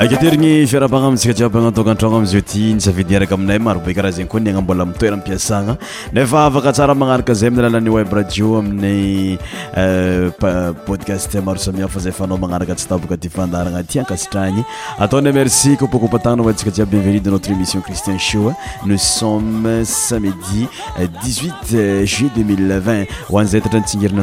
aketerigny fiarapagna amintsikajia banatokantrano amzo ty naviiakaaia mahay ko ieisoil 200azay tsiedrnny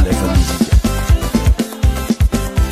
11.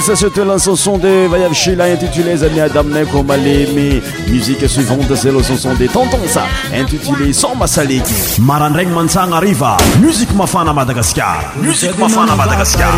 sasetelasanson de vayavchila intituléza miadamenakoma leme musique suivante zelosanson de tantansa intitulé san masaleky marandragny mantsagna ariva musique mafana madagaskar musiq mafana madagaskar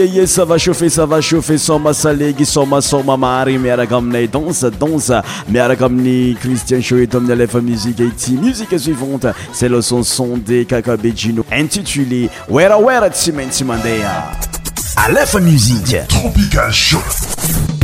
esava ofe sava cofe soma salegy soma soma mary miarakaminae dansa dansa miarakamni kristian soitominy alefa musike ti musice suivante selosonson de kakabegino intitulé werawerasimenti mandea alefa music tropical ho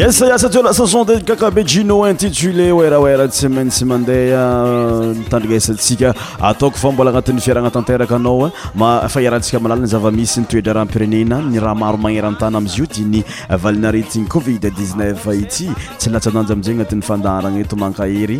ssoeatysaaaamisy oedrahaapnnaroernzo aiaetiny covid9stzy natda eaaheymahey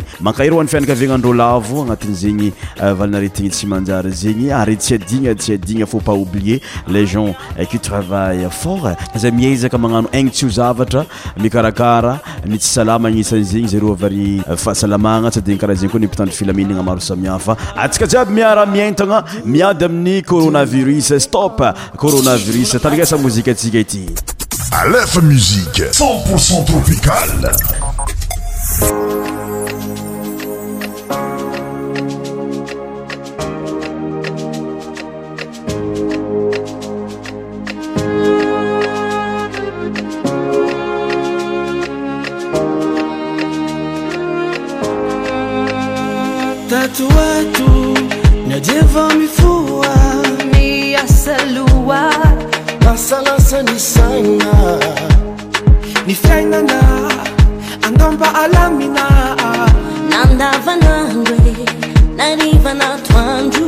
fnakainadrola anatzenyaiaetnasy nayzenytsyanyan karakara nytsy salama agnisan'zegny zareo avary eh, fahasalamana sy diny karaha zegny koa nimpitandry filaminena maro samiafa atsika jiaby miara mientagna miady amin'ny coronavirus stop coronavirus talanasa mozikyatsika ity alefa muzike c0ntporcent tropical vomifoami asaloa lasalasa ny sana ni fainana andômba alamina nandavanane narivanatoandro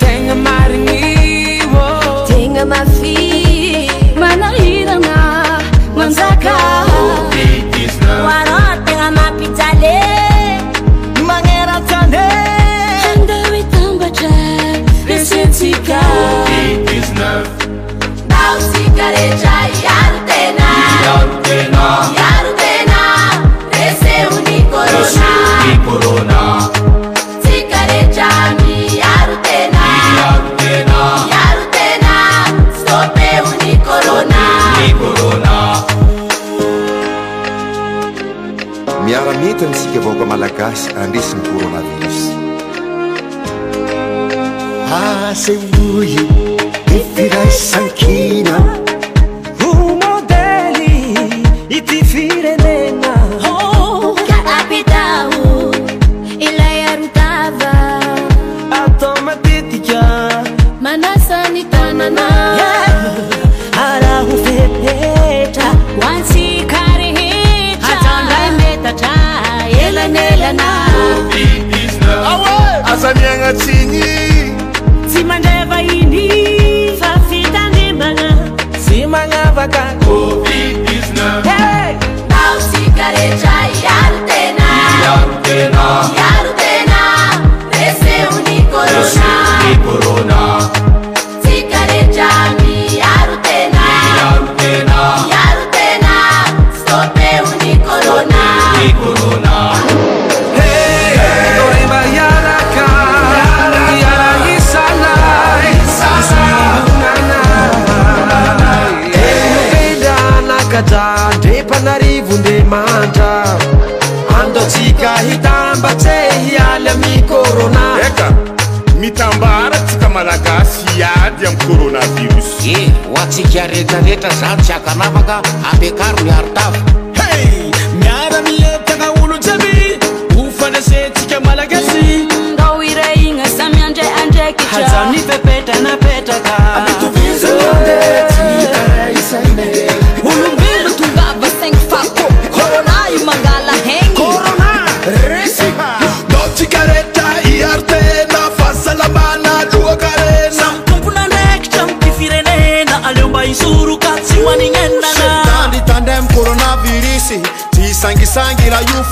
tena marina oh. miaramitensikevoka malakas randisni coronavirus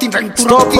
顶着，顶着。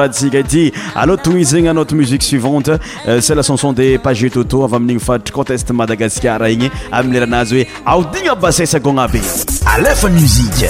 ikaity aloa toi zegny anotre musique suivante euh, c'et la chanson de pagé toto avy amin'igny faritry conteste madagascarigny amy lera anazy hoe aodigna bases ko agna aby alefa musiqe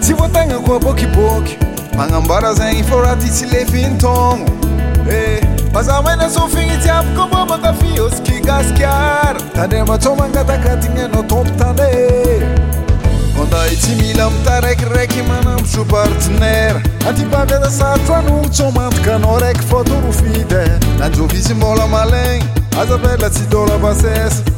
tsy votegna koa bokiboky magnambara zegny fôraty tsy lefiny taogno e eh, faza menasofiny tyabako bô mankafiozky gaskar tandeh matsomangatakatigna anao tompo tanle onda i tsy mila mitaraikiraiky manamposo partenera atypavitasarytroanomo tsomantakanao raiky fotorofidy najovisy mbola malagny azabela tsy dolabasesa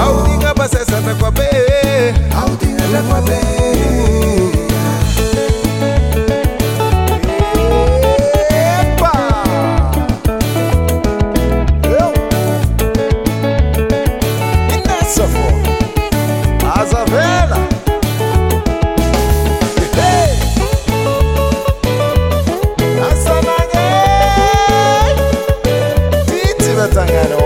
Audinga basesa na kwa be Audinga na kwa be Asa vela Asa nage Titi batangano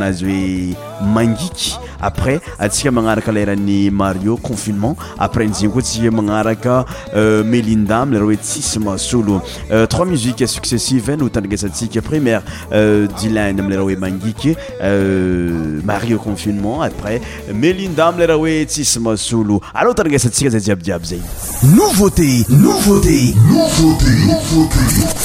anazy hoe mangiky après atsika magnaraka ni mario confinement après an'izegny koa tsika magnaraka euh, Melinda, lera hoe tsisy trois musiques successives no tandrignatsantsika première dilinde amilera hoe mario confinement après melinda lera hoe tsisy mahasolo alô tandrignatsantsika ah, zay zay nouveauté nouveauté nouveauté nouveauté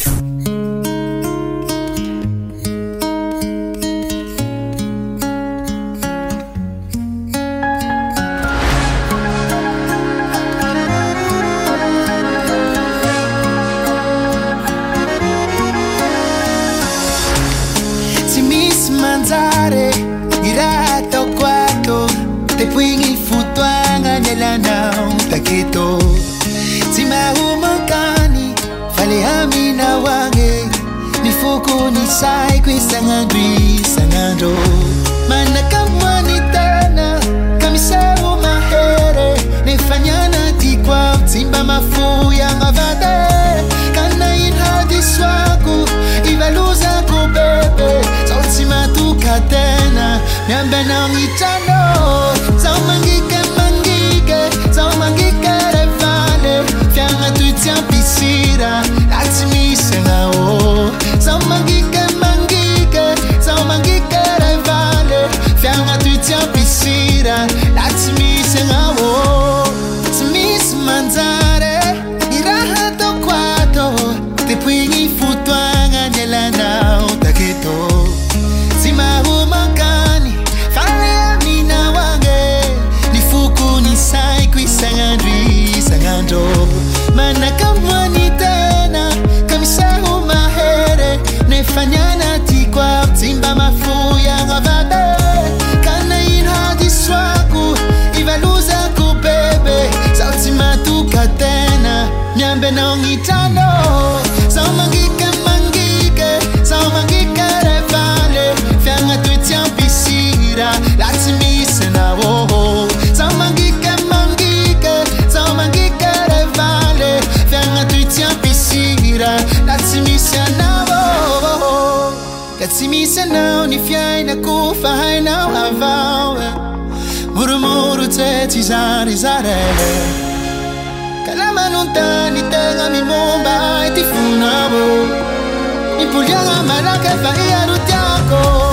cesare Che la mano lontani tenga mi bomba e ti funavo In Puglia la mano che fai a Rutiaco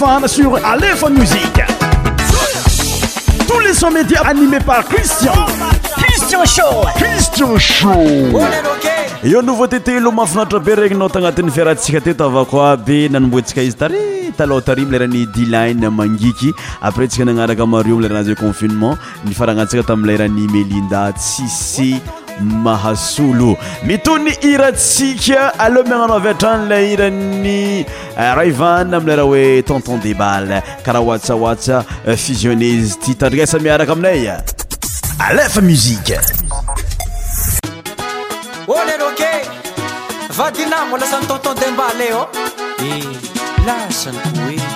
cristian shoeo noveau tetelo mafinaatra be regny nao tanatin'ny fiarantsika tetaavako aby nanomboatsika izy tare tala tari mle rahany diline mangiky aprèsntsika nagnaraka mareo amile ranazay confinement nifarahagnatsika tami'ilay rahany melinda tsise mahasolo mitony iratsika aleo miagnanao avy atrany le iranny eh, raivan amileraha hoe tenton débale karaha ohatsaohatsa eh, fisionezty tandriasa miaraka aminay alefa mzik olero ke vadinamo lasany tenton debal oh. ea eh,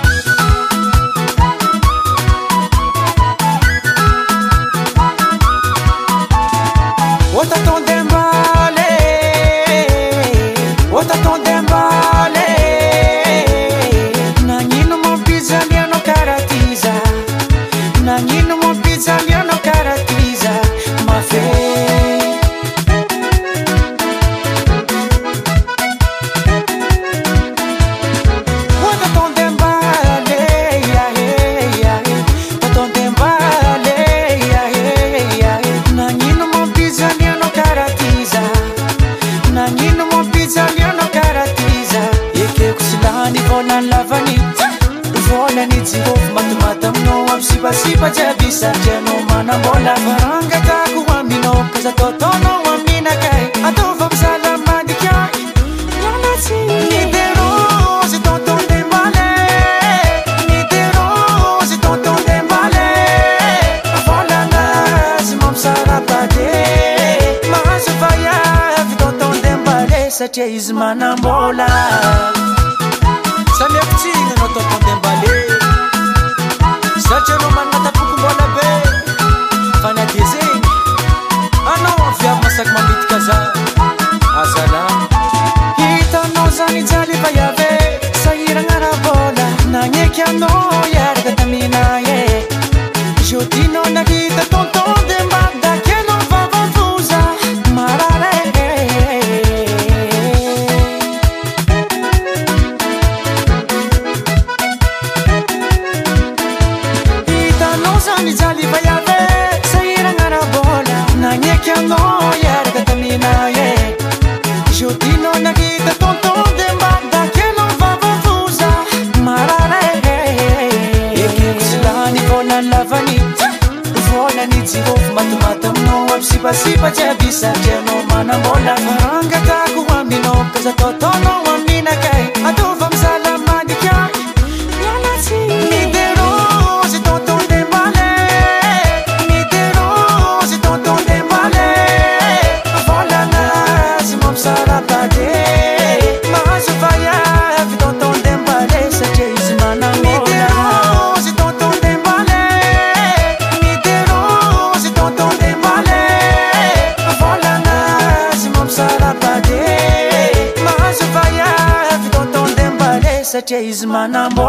chase my number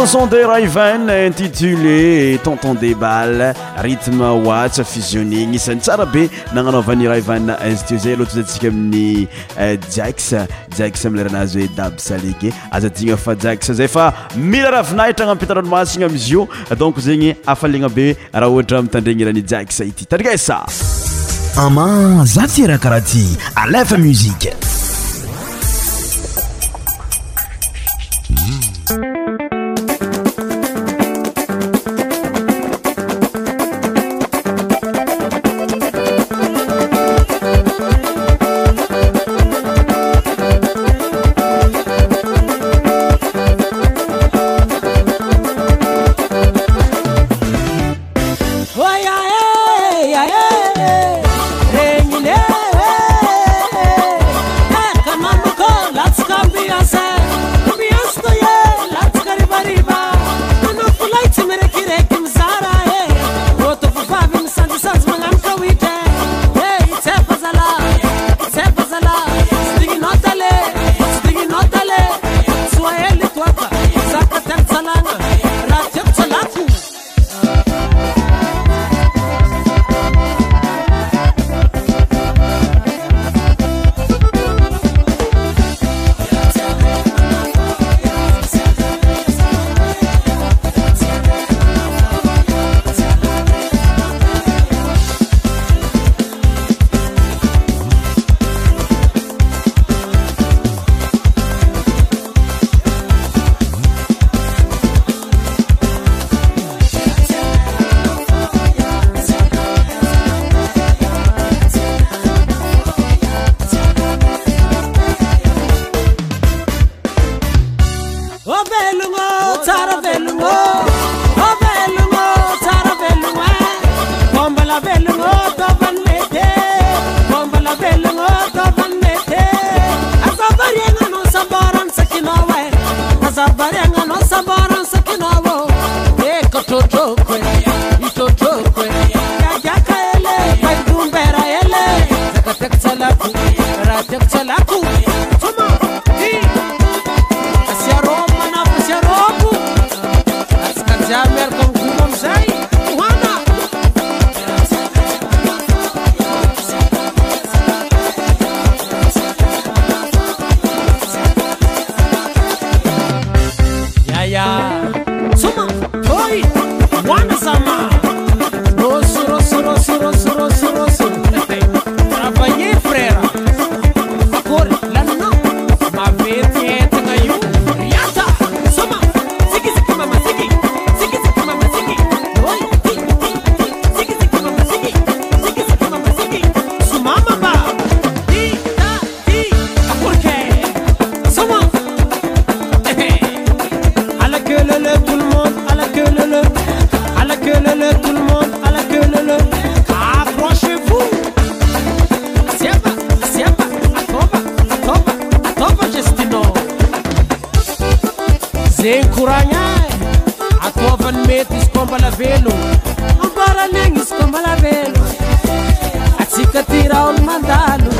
ason de raivan intitulé tonton de bal rytme wats fusioniny isan'ny tsara be nagnanovan'ny rayvan zy ty zay latazatsika amin'ny euh, jax ax amleranazy hoe dabslege azainafa ax zay fa mila ravinahitra na ampitaralomasigna amizy io donc zegny afalegna be raha ohatra mitandrena rany ja ity tariaa ma zatyrahakaraha ty alem egny koragna atovanymety izy kombalavelo ambaranagny izy kombalavelo atsika ty raolo mandano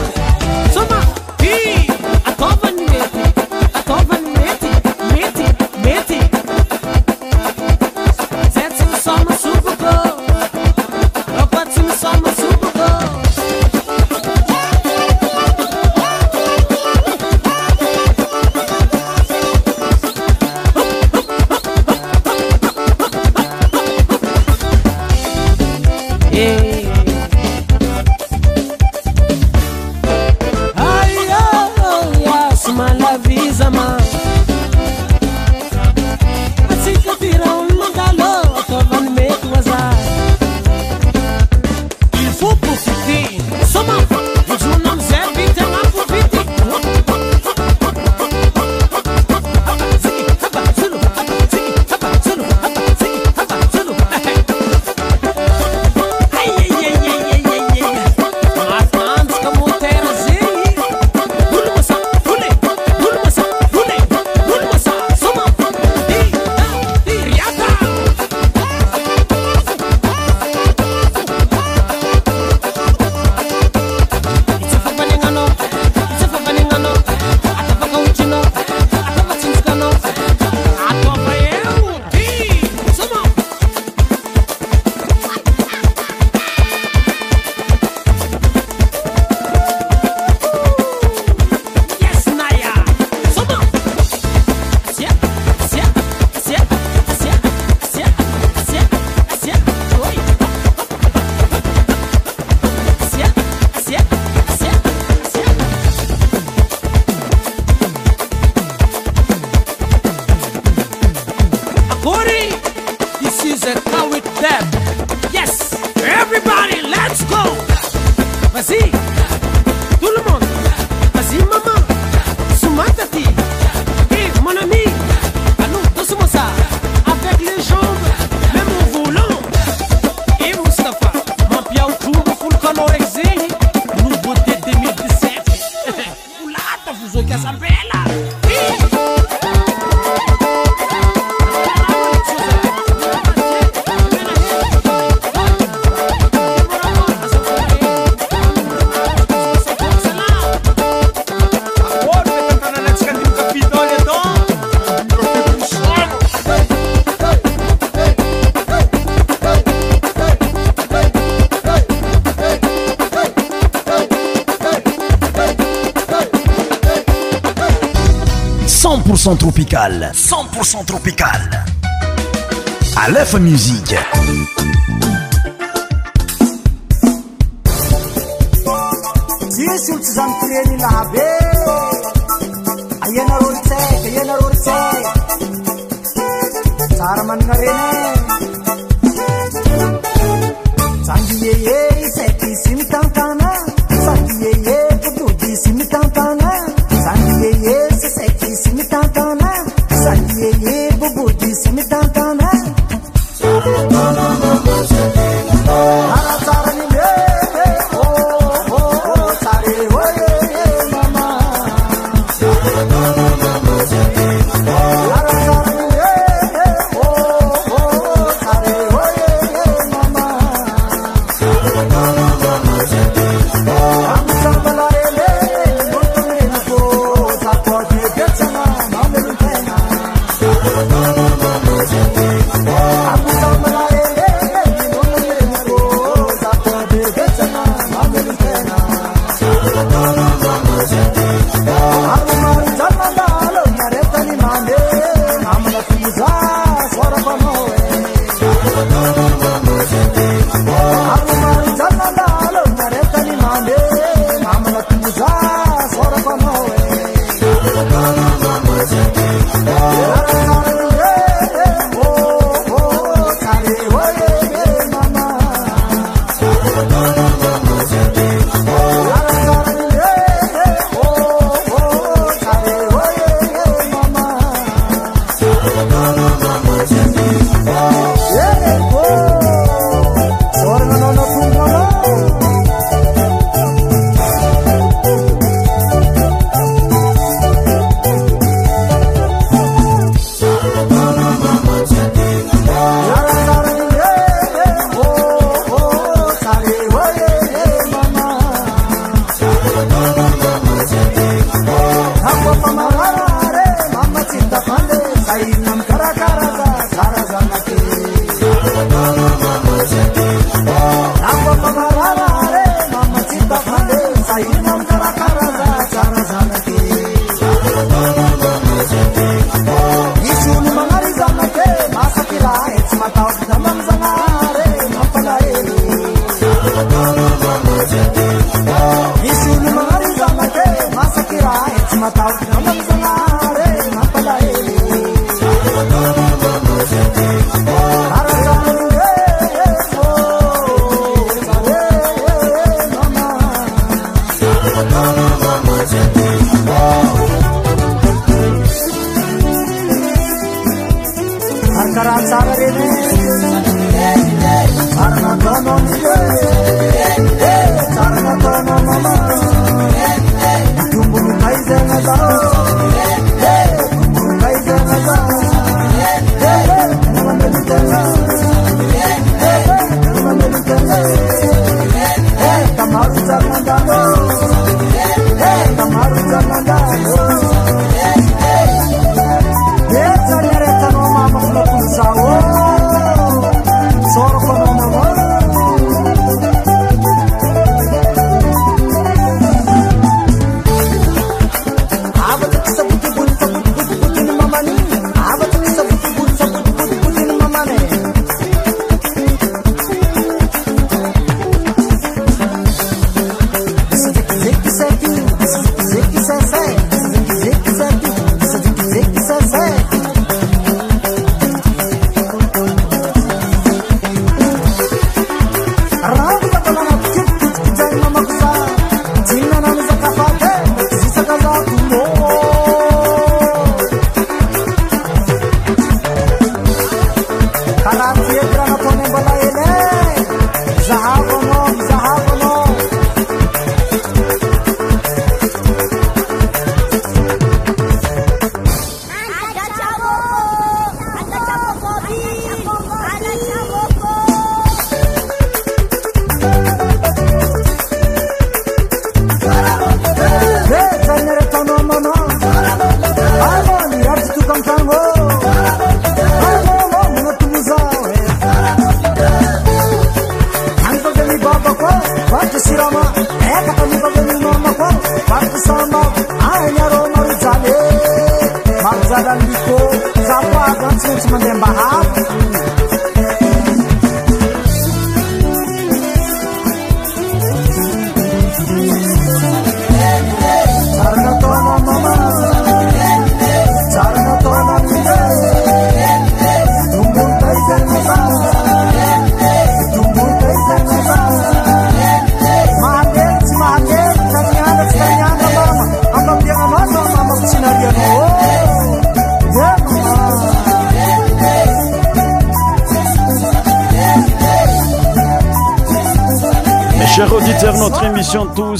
100% tropical Aleph Musique. 好，诉他们。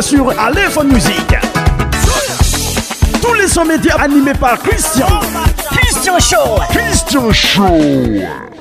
sur Aléphone Music. Tous les 100 médias animés par Christian. Christian Show. Christian Show.